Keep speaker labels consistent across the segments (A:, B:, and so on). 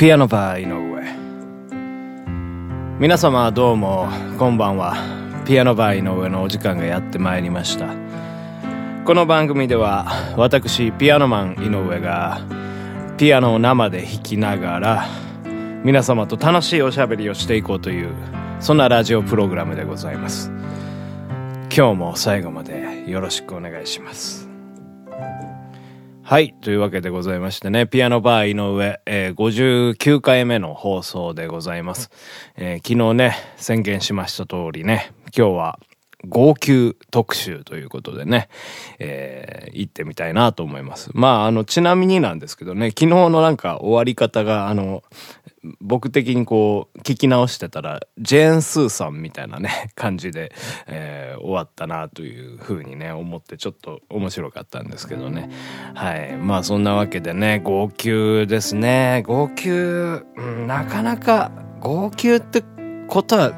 A: ピアノバー井上。皆様どうもこんばんは。ピアノバー井上のお時間がやってまいりました。この番組では私ピアノマン井上がピアノを生で弾きながら皆様と楽しいおしゃべりをしていこうというそんなラジオプログラムでございます。今日も最後までよろしくお願いします。はい。というわけでございましてね、ピアノバー井上、えー、59回目の放送でございます。えー、昨日ね、宣言しました通りね、今日は号泣特集ということでね、えー、行ってみたいなと思います。まあ、あの、ちなみになんですけどね、昨日のなんか終わり方が、あの、僕的にこう、聞き直してたら、ジェーン・スーさんみたいなね、感じで、えー、終わったなというふうにね、思ってちょっと面白かったんですけどね。はい。まあそんなわけでね、号泣ですね。号泣、うん、なかなか、号泣ってことは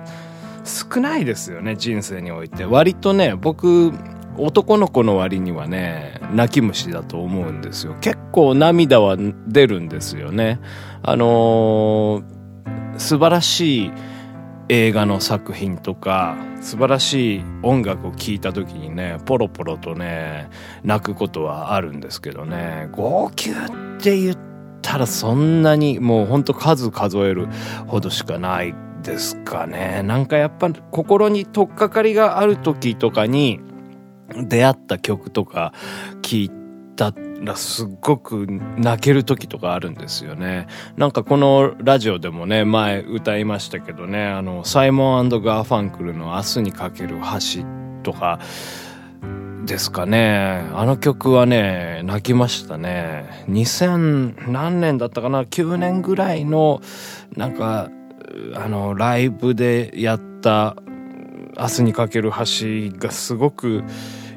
A: 少ないですよね、人生において。割とね、僕、男の子の割にはね、泣き虫だと思うんですよ。結構涙は出るんですよね。あのー、素晴らしい映画の作品とか、素晴らしい音楽を聴いた時にね、ポロポロとね、泣くことはあるんですけどね、号泣って言ったらそんなにもうほんと数数えるほどしかないですかね。なんかやっぱ心に取っかかりがある時とかに、出会った曲とか聴いたらすっごく泣ける時とかあるんですよね。なんかこのラジオでもね、前歌いましたけどね、あの、サイモンガーファンクルの明日にかける橋とか、ですかね。あの曲はね、泣きましたね。2000何年だったかな ?9 年ぐらいの、なんか、あの、ライブでやった明日にかける橋がすごく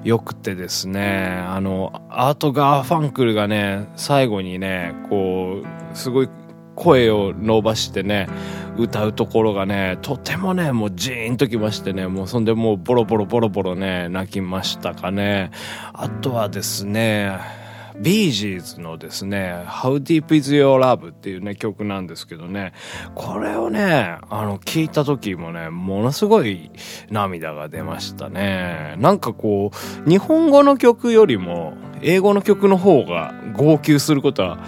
A: 良くてですね、あの、アート・ガーファンクルがね、最後にね、こう、すごい声を伸ばしてね、歌うところがね、とてもね、もうジーンときましてね、もうそんでもうボロボロボロボロね、泣きましたかね。あとはですね、ビージーズのですね、How Deep Is Your Love っていうね、曲なんですけどね、これをね、あの、聞いた時もね、ものすごい涙が出ましたね。なんかこう、日本語の曲よりも、英語の曲の方が号泣することは、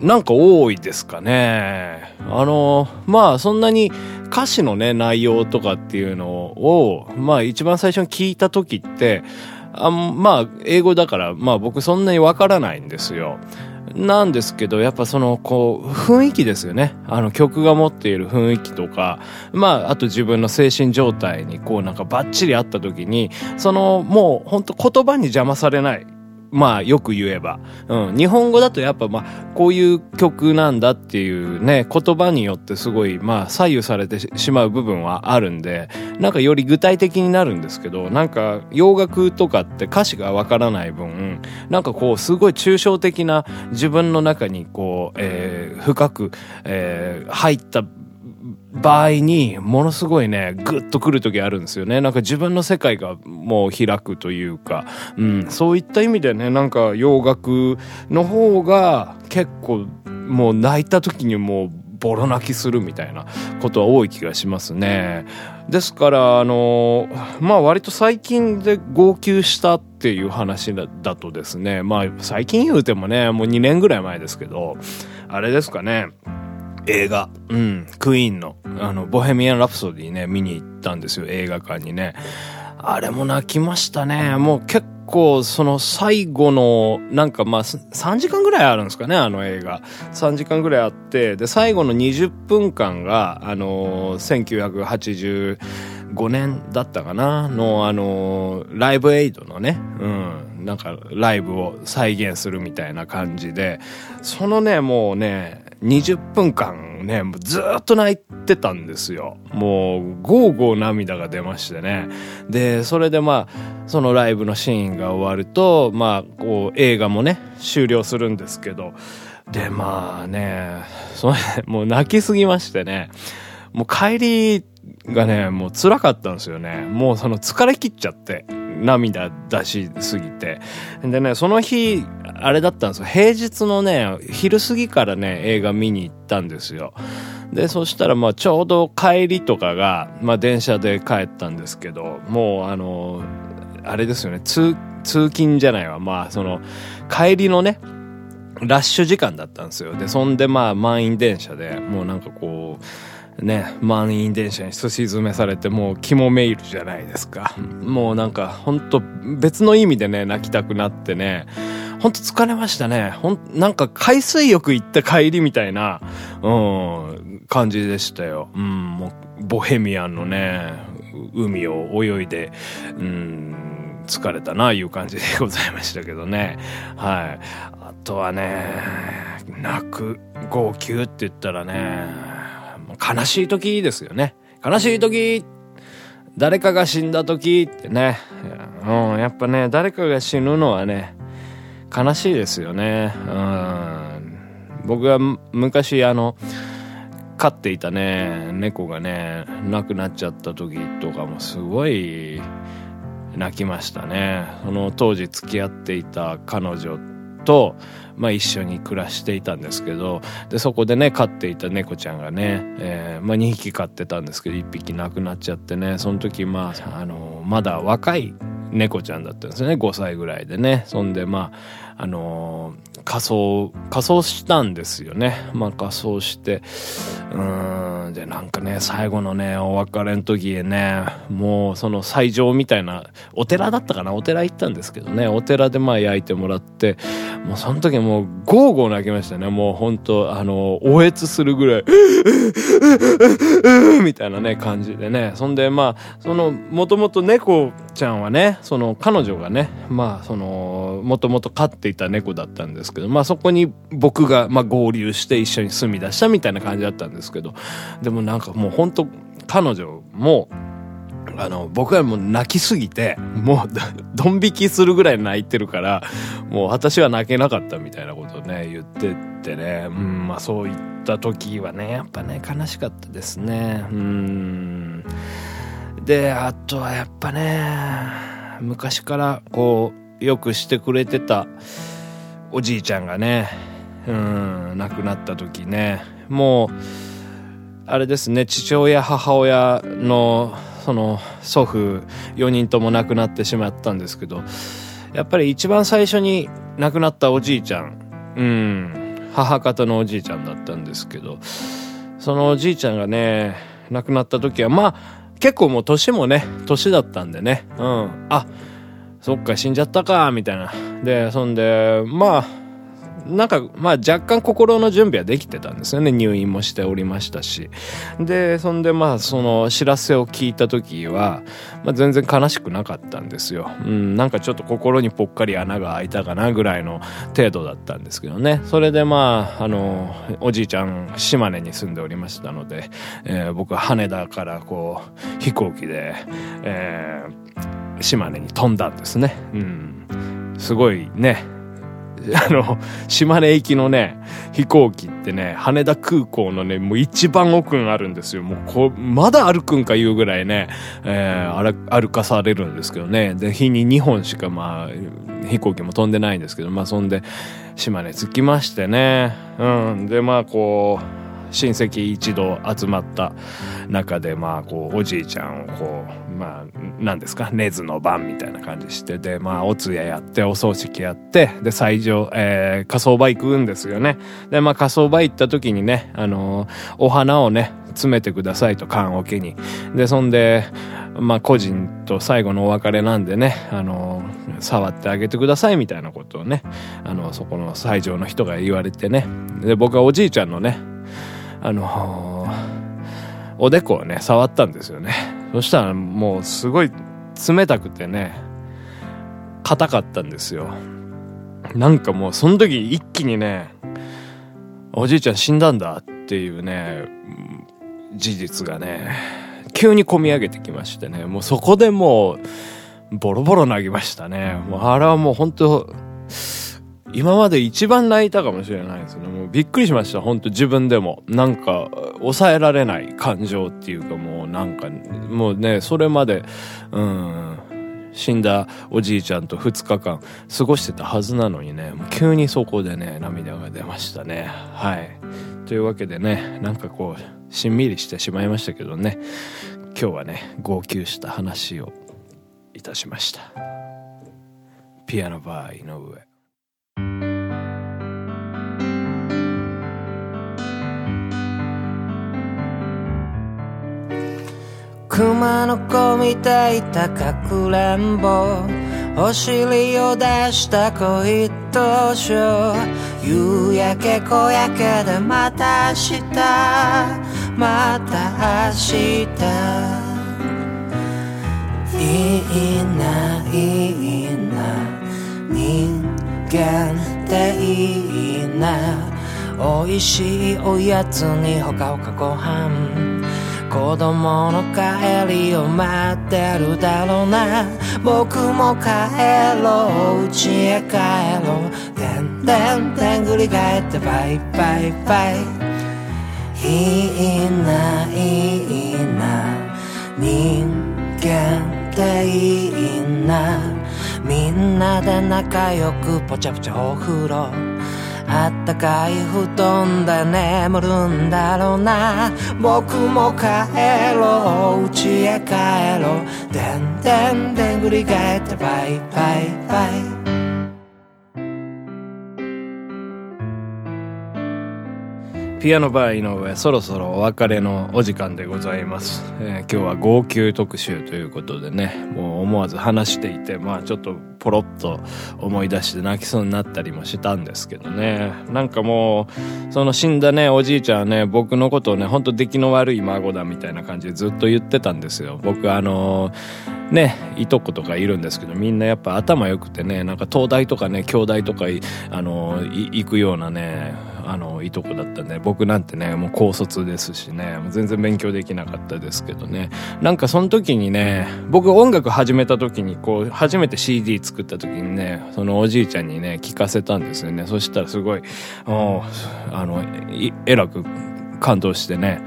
A: なんか多いですかね。あの、まあそんなに歌詞のね、内容とかっていうのを、まあ一番最初に聞いた時って、あまあ、英語だから、まあ僕そんなにわからないんですよ。なんですけど、やっぱその、こう、雰囲気ですよね。あの曲が持っている雰囲気とか、まあ、あと自分の精神状態にこうなんかバッチリあった時に、その、もう本当言葉に邪魔されないまあよく言えば。うん。日本語だとやっぱまあこういう曲なんだっていうね、言葉によってすごいまあ左右されてしまう部分はあるんで、なんかより具体的になるんですけど、なんか洋楽とかって歌詞がわからない分、なんかこうすごい抽象的な自分の中にこう、えー、深く、えー、入った場合にものすごいね、グッとくる時あるんですよね。なんか自分の世界がもう開くというか、うん、そういった意味でね、なんか洋楽の方が結構もう泣いた時にもうボロ泣きするみたいなことは多い気がしますね。ですから、あの、まあ割と最近で号泣したっていう話だとですね、まあ最近言うてもね、もう2年ぐらい前ですけど、あれですかね、映画。うん。クイーンの、あの、ボヘミアン・ラプソディね、見に行ったんですよ、映画館にね。あれも泣きましたね。もう結構、その最後の、なんかまあ、3時間ぐらいあるんですかね、あの映画。3時間ぐらいあって、で、最後の20分間が、あのー、1985年だったかな、の、あのー、ライブエイドのね、うん、なんか、ライブを再現するみたいな感じで、そのね、もうね、20分間ね、もうずっと泣いてたんですよ。もう、ゴーゴー涙が出ましてね。で、それでまあ、そのライブのシーンが終わると、まあ、こう、映画もね、終了するんですけど、で、まあね、それ、もう泣きすぎましてね、もう帰りがね、もう辛かったんですよね。もうその疲れ切っちゃって。涙出しすぎて。でね、その日、あれだったんですよ。平日のね、昼過ぎからね、映画見に行ったんですよ。で、そしたらまあちょうど帰りとかが、まあ電車で帰ったんですけど、もうあの、あれですよね、通、通勤じゃないわ。まあその、帰りのね、ラッシュ時間だったんですよ。で、そんでまあ満員電車で、もうなんかこう、ね、満員電車にすし詰めされてもう肝めいるじゃないですか。もうなんかほんと別の意味でね、泣きたくなってね、ほんと疲れましたね。ほん、なんか海水浴行った帰りみたいな、うん、感じでしたよ。うん、もう、ボヘミアンのね、海を泳いで、うん、疲れたな、いう感じでございましたけどね。はい。あとはね、泣く、号泣って言ったらね、悲しい時ですよね。悲しい時、誰かが死んだ時ってね、うん、やっぱね、誰かが死ぬのはね、悲しいですよね。うん。僕が昔あの、飼っていたね、猫がね、亡くなっちゃった時とかもすごい泣きましたね。その当時付き合っていた彼女と、まあ一緒に暮らしていたんですけど、で、そこでね、飼っていた猫ちゃんがね、えー、まあ2匹飼ってたんですけど、1匹亡くなっちゃってね、その時まあ、あの、まだ若い猫ちゃんだったんですよね、5歳ぐらいでね。そんでまあ、あのー、仮装、仮装したんですよね。まあ仮装して、うーん、でなんかね、最後のね、お別れの時へね、もうその斎場みたいな、お寺だったかな？お寺行ったんですけどね、お寺でまあ焼いてもらって、もうその時もうゴーゴー泣きましたね。もう本当あの、おえつするぐらい、みたいなね、感じでね。そんでまあ、その、もともと猫ちゃんはね、その彼女がね、まあその、もともと飼っていた猫だったんですけど、まあそこに僕が、まあ合流して一緒に住み出したみたいな感じだったんですけど、でもなんかもう本当彼女も、あの、僕はもう泣きすぎて、もう、ドン引きするぐらい泣いてるから、もう私は泣けなかったみたいなことをね、言ってってね、うん、まあそういった時はね、やっぱね、悲しかったですね。うん。で、あとはやっぱね、昔からこう、よくしてくれてたおじいちゃんがね、うん、亡くなった時ね、もう、あれですね、父親、母親の、その、祖父4人とも亡くなってしまったんですけど、やっぱり一番最初に亡くなったおじいちゃん、うん、母方のおじいちゃんだったんですけど、そのおじいちゃんがね、亡くなった時は、まあ、結構もう年もね、年だったんでね、うん、あ、そっか、死んじゃったか、みたいな。で、そんで、まあ、なんか、まあ若干心の準備はできてたんですよね。入院もしておりましたし。で、そんでまあその知らせを聞いた時は、まあ全然悲しくなかったんですよ。うん、なんかちょっと心にぽっかり穴が開いたかなぐらいの程度だったんですけどね。それでまあ、あの、おじいちゃん、島根に住んでおりましたので、えー、僕は羽田からこう、飛行機で、えー、島根に飛んだんですね。うん。すごいね、あの、島根行きのね、飛行機ってね、羽田空港のね、もう一番奥にあるんですよ。もうこう、まだ歩くんかいうぐらいね、えー、歩かされるんですけどね。で、日に2本しかまあ、飛行機も飛んでないんですけど、まあそんで、島根着きましてね。うん。で、まあこう、親戚一同集まった中で、まあ、こう、おじいちゃんをこう、まあ、何ですか、根津の番みたいな感じして、で、まあ、お通夜やって、お葬式やって、で、最上、えー、火葬場行くんですよね。で、まあ、火葬場行った時にね、あのー、お花をね、詰めてくださいと、缶桶に。で、そんで、まあ、個人と最後のお別れなんでね、あのー、触ってあげてくださいみたいなことをね、あの、そこの最上の人が言われてね。で、僕はおじいちゃんのね、あのー、おでこをね、触ったんですよね。そしたらもうすごい冷たくてね、硬かったんですよ。なんかもうその時一気にね、おじいちゃん死んだんだっていうね、事実がね、急に込み上げてきましてね、もうそこでもう、ボロボロ泣きましたね。もうあれはもう本当今まで一番泣いたかもしれないですね。もうびっくりしました。本当自分でも。なんか、抑えられない感情っていうかもうなんか、もうね、それまで、うん、死んだおじいちゃんと2日間過ごしてたはずなのにね。急にそこでね涙が出ましたね。はい。というわけでねなんかこうしんみりしてしまいましたけどね。今日はね号泣した話をいたしました。ピアノバー井上。
B: 熊の子みたいたかくれんぼお尻を出した子一等賞夕焼け小焼けでまた明日。また明日。いいないいな。人間っていいな。美味しいおやつにほかほかご飯子供の帰りを待ってるだろうな。僕も帰ろう家へ帰ろう。てんてんてん繰り返ってバイバイバイ。いいないいな。人間っていいな。みんなで仲良くぽちゃぽちゃお風呂。あったかい布団で眠るんだろうな。僕も帰ろう。家へ帰ろう。でんでんでん繰り返ってバイバイバイ。
A: ピアノバー井上そろそろお別れのお時間でございます、えー、今日は号泣特集ということでねもう思わず話していてまあちょっとポロッと思い出して泣きそうになったりもしたんですけどね。なんかもうその死んだねおじいちゃんはね僕のことをねほんと出来の悪い孫だみたいな感じでずっと言ってたんですよ。僕あのねいとことかいるんですけどみんなやっぱ頭良くてねなんか東大とかね京大とかあの行くようなねあのいとこだったんで僕なんてねもう高卒ですしね。全然勉強できなかったですけどね。なんかその時にね僕音楽始めた時にこう初めて CD 作った時にねそのおじいちゃんにね聞かせたんですよね。そしたらすごいあのえらく感動してね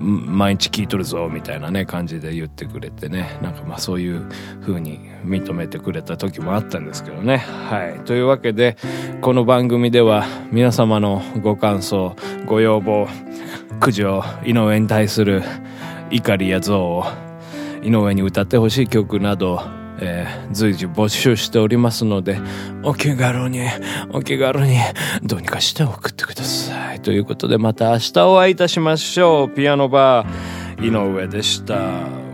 A: 毎日聞いとるぞみたいなね感じで言ってくれてねなんかまあそういう風に認めてくれた時もあったんですけどね。はい。というわけでこの番組では皆様のご感想ご要望苦情井上に対する怒りや憎悪井上に歌ってほしい曲などえー、随時募集しておりますので、お気軽に、お気軽に、どうにかして送ってください。ということで、また明日お会いいたしましょう。ピアノバー、井上でした。